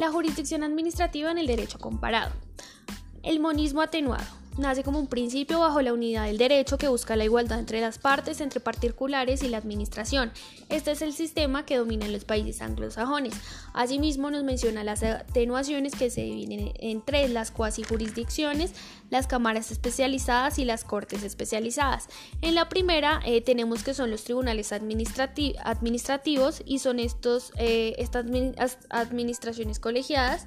La jurisdicción administrativa en el derecho comparado. El monismo atenuado nace como un principio bajo la unidad del derecho que busca la igualdad entre las partes, entre particulares y la administración. Este es el sistema que domina en los países anglosajones. Asimismo, nos menciona las atenuaciones que se dividen en tres, las cuasi jurisdicciones, las cámaras especializadas y las cortes especializadas. En la primera eh, tenemos que son los tribunales administrativos y son estos, eh, estas administraciones colegiadas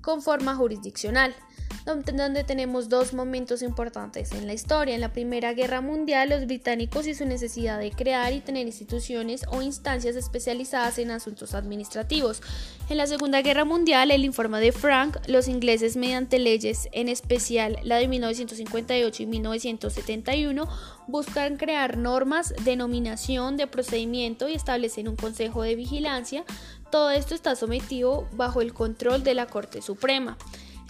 con forma jurisdiccional donde tenemos dos momentos importantes en la historia. En la Primera Guerra Mundial, los británicos y su necesidad de crear y tener instituciones o instancias especializadas en asuntos administrativos. En la Segunda Guerra Mundial, el informe de Frank, los ingleses mediante leyes, en especial la de 1958 y 1971, buscan crear normas de nominación, de procedimiento y establecen un consejo de vigilancia. Todo esto está sometido bajo el control de la Corte Suprema.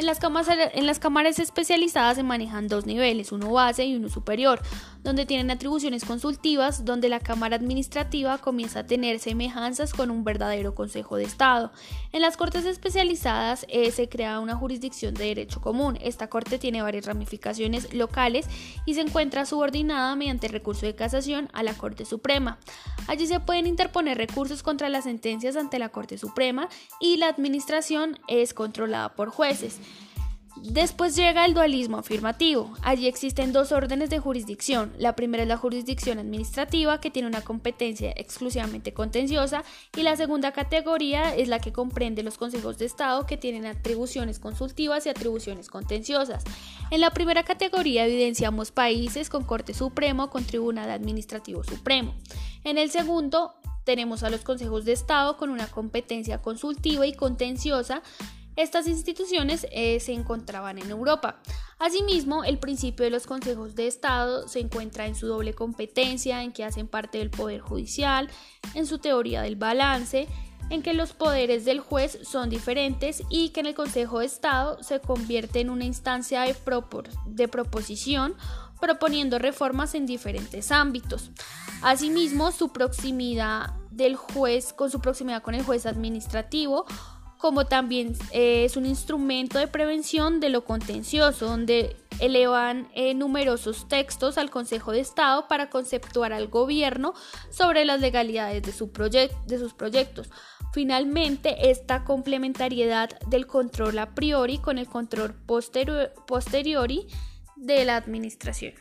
En las, cámaras, especializadas se manejan dos niveles, uno base y uno superior, donde tienen atribuciones consultivas, donde la Cámara Administrativa comienza a tener semejanzas con un verdadero Consejo de Estado. En las Cortes especializadas eh, se crea una jurisdicción de derecho común. Esta Corte tiene varias ramificaciones locales y se encuentra subordinada mediante recurso de casación a la Corte Suprema. Allí se pueden interponer recursos contra las sentencias ante la Corte Suprema y la administración es controlada por jueces. Después llega el dualismo afirmativo. Allí existen dos órdenes de jurisdicción. La primera es la jurisdicción administrativa, que tiene una competencia exclusivamente contenciosa, y la segunda categoría es la que comprende los consejos de Estado, que tienen atribuciones consultivas y atribuciones contenciosas. En la primera categoría evidenciamos países con Corte Supremo, con Tribunal Administrativo Supremo. En el segundo tenemos a los consejos de Estado con una competencia consultiva y contenciosa estas instituciones eh, se encontraban en Europa. Asimismo, el principio de los consejos de Estado se encuentra en su doble competencia, en que hacen parte del Poder Judicial, en su teoría del balance, en que los poderes del juez son diferentes y que en el Consejo de Estado se convierte en una instancia de, de proposición proponiendo reformas en diferentes ámbitos. Asimismo, su proximidad del juez con su proximidad con el juez administrativo como también eh, es un instrumento de prevención de lo contencioso, donde elevan eh, numerosos textos al Consejo de Estado para conceptuar al gobierno sobre las legalidades de, su de sus proyectos. Finalmente, esta complementariedad del control a priori con el control posteriori de la administración.